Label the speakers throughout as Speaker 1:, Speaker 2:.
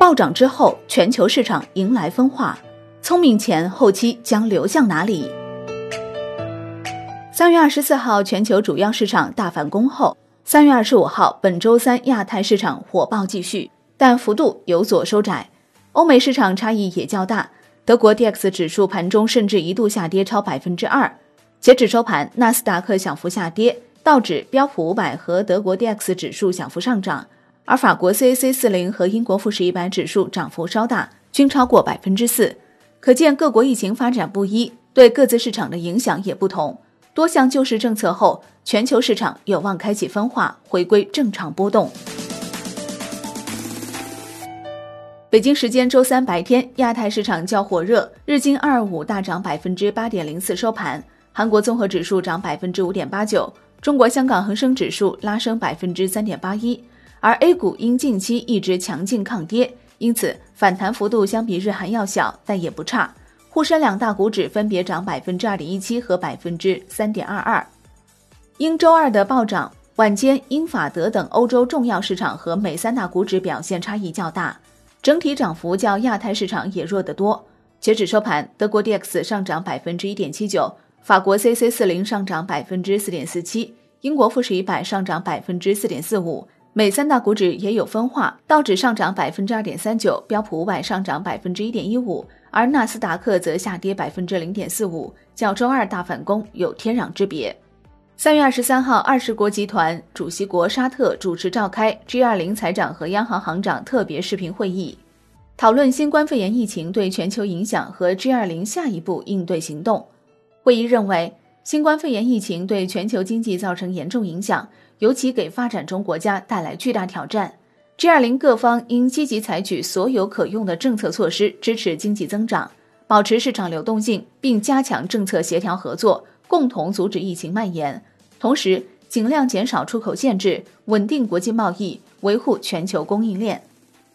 Speaker 1: 暴涨之后，全球市场迎来分化，聪明钱后期将流向哪里？三月二十四号，全球主要市场大反攻后，三月二十五号，本周三亚太市场火爆继续，但幅度有所收窄，欧美市场差异也较大。德国 D X 指数盘中甚至一度下跌超百分之二，截止收盘，纳斯达克小幅下跌，道指、标普五百和德国 D X 指数小幅上涨。而法国 CAC 四零和英国富时一百指数涨幅稍大，均超过百分之四。可见各国疫情发展不一，对各自市场的影响也不同。多项救市政策后，全球市场有望开启分化，回归正常波动。北京时间周三白天，亚太市场较火热，日经二五大涨百分之八点零四收盘，韩国综合指数涨百分之五点八九，中国香港恒生指数拉升百分之三点八一。而 A 股因近期一直强劲抗跌，因此反弹幅度相比日韩要小，但也不差。沪深两大股指分别涨百分之二点一七和百分之三点二二。因周二的暴涨，晚间英法德等欧洲重要市场和美三大股指表现差异较大，整体涨幅较亚太市场也弱得多。截止收盘，德国 D X 上涨百分之一点七九，法国 C C 四零上涨百分之四点四七，英国富时一百上涨百分之四点四五。美三大股指也有分化，道指上涨百分之二点三九，标普五百上涨百分之一点一五，而纳斯达克则下跌百分之零点四五，较周二大反攻有天壤之别。三月二十三号，二十国集团主席国沙特主持召开 G 二零财长和央行行长特别视频会议，讨论新冠肺炎疫情对全球影响和 G 二零下一步应对行动。会议认为，新冠肺炎疫情对全球经济造成严重影响。尤其给发展中国家带来巨大挑战。G20 各方应积极采取所有可用的政策措施，支持经济增长，保持市场流动性，并加强政策协调合作，共同阻止疫情蔓延。同时，尽量减少出口限制，稳定国际贸易，维护全球供应链。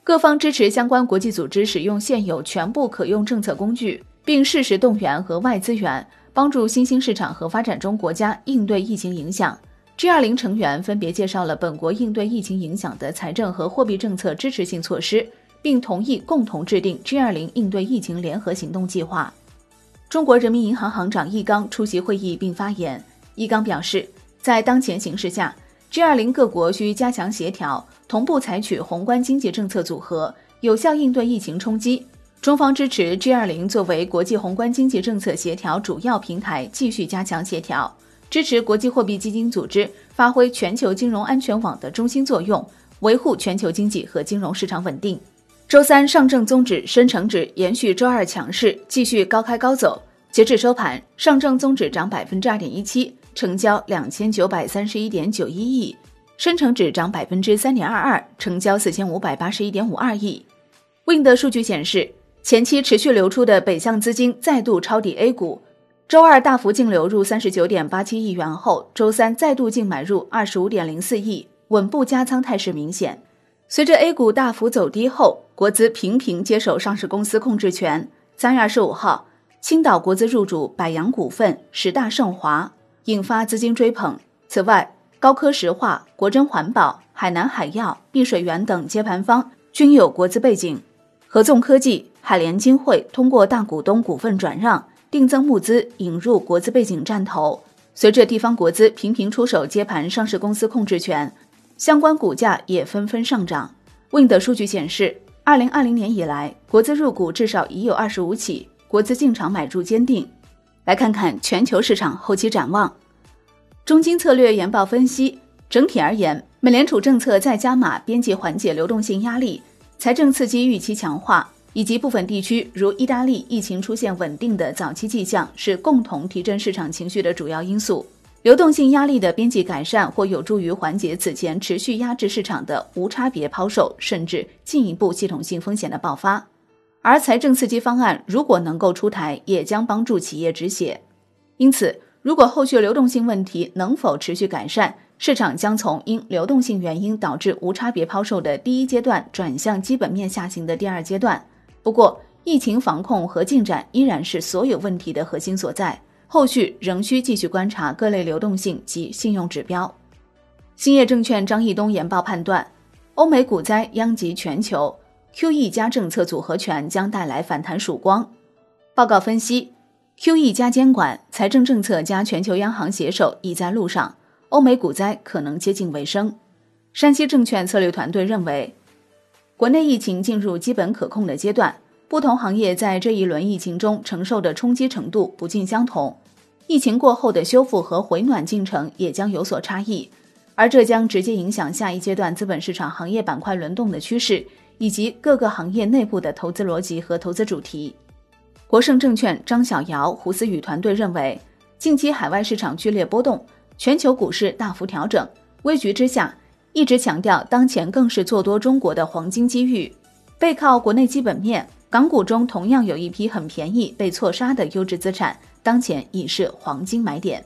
Speaker 1: 各方支持相关国际组织使用现有全部可用政策工具，并适时动员额外资源，帮助新兴市场和发展中国家应对疫情影响。G20 成员分别介绍了本国应对疫情影响的财政和货币政策支持性措施，并同意共同制定 G20 应对疫情联合行动计划。中国人民银行行长易纲出席会议并发言。易纲表示，在当前形势下，G20 各国需加强协调，同步采取宏观经济政策组合，有效应对疫情冲击。中方支持 G20 作为国际宏观经济政策协调主要平台，继续加强协调。支持国际货币基金组织发挥全球金融安全网的中心作用，维护全球经济和金融市场稳定。周三，上证综指、深成指延续周二强势，继续高开高走。截至收盘，上证综指涨百分之二点一七，成交两千九百三十一点九一亿；深成指涨百分之三点二二，成交四千五百八十一点五二亿。Wind 数据显示，前期持续流出的北向资金再度抄底 A 股。周二大幅净流入三十九点八七亿元后，周三再度净买入二十五点零四亿，稳步加仓态势明显。随着 A 股大幅走低后，国资频频接手上市公司控制权。三月二十五号，青岛国资入主百洋股份、十大盛华，引发资金追捧。此外，高科石化、国珍环保、海南海药、碧水源等接盘方均有国资背景。合纵科技、海联金汇通过大股东股份转让。定增募资，引入国资背景战投。随着地方国资频频出手接盘上市公司控制权，相关股价也纷纷上涨。Wind 数据显示，二零二零年以来，国资入股至少已有二十五起，国资进场买入坚定。来看看全球市场后期展望。中金策略研报分析，整体而言，美联储政策再加码边际缓解流动性压力，财政刺激预期强化。以及部分地区如意大利疫情出现稳定的早期迹象，是共同提振市场情绪的主要因素。流动性压力的边际改善或有助于缓解此前持续压制市场的无差别抛售，甚至进一步系统性风险的爆发。而财政刺激方案如果能够出台，也将帮助企业止血。因此，如果后续流动性问题能否持续改善，市场将从因流动性原因导致无差别抛售的第一阶段转向基本面下行的第二阶段。不过，疫情防控和进展依然是所有问题的核心所在，后续仍需继续观察各类流动性及信用指标。兴业证券张义东研报判断，欧美股灾殃及全球，QE 加政策组合拳将带来反弹曙光。报告分析，QE 加监管、财政政策加全球央行携手已在路上，欧美股灾可能接近尾声。山西证券策略团队认为，国内疫情进入基本可控的阶段，不同行业在这一轮疫情中承受的冲击程度不尽相同，疫情过后的修复和回暖进程也将有所差异，而这将直接影响下一阶段资本市场行业板块轮动的趋势，以及各个行业内部的投资逻辑和投资主题。国盛证券张小瑶、胡思雨团队认为，近期海外市场剧烈波动，全球股市大幅调整，危局之下。一直强调，当前更是做多中国的黄金机遇。背靠国内基本面，港股中同样有一批很便宜被错杀的优质资产，当前已是黄金买点。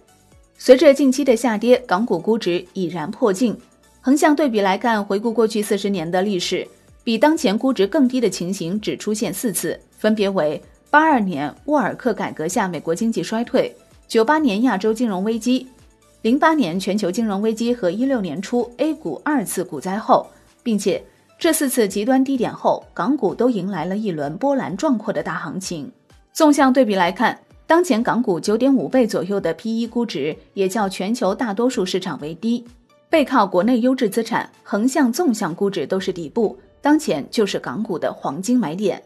Speaker 1: 随着近期的下跌，港股估值已然破净。横向对比来看，回顾过去四十年的历史，比当前估值更低的情形只出现四次，分别为八二年沃尔克改革下美国经济衰退，九八年亚洲金融危机。零八年全球金融危机和一六年初 A 股二次股灾后，并且这四次极端低点后，港股都迎来了一轮波澜壮阔的大行情。纵向对比来看，当前港股九点五倍左右的 P/E 估值，也较全球大多数市场为低。背靠国内优质资产，横向、纵向估值都是底部，当前就是港股的黄金买点。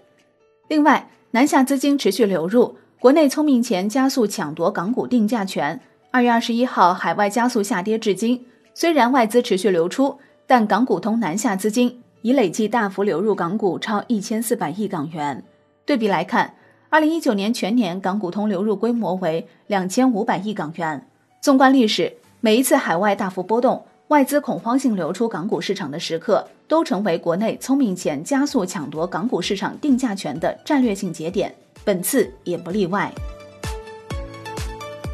Speaker 1: 另外，南下资金持续流入，国内聪明钱加速抢夺港股定价权。二月二十一号，海外加速下跌至今。虽然外资持续流出，但港股通南下资金已累计大幅流入港股超一千四百亿港元。对比来看，二零一九年全年港股通流入规模为两千五百亿港元。纵观历史，每一次海外大幅波动、外资恐慌性流出港股市场的时刻，都成为国内聪明钱加速抢夺港股市场定价权的战略性节点。本次也不例外。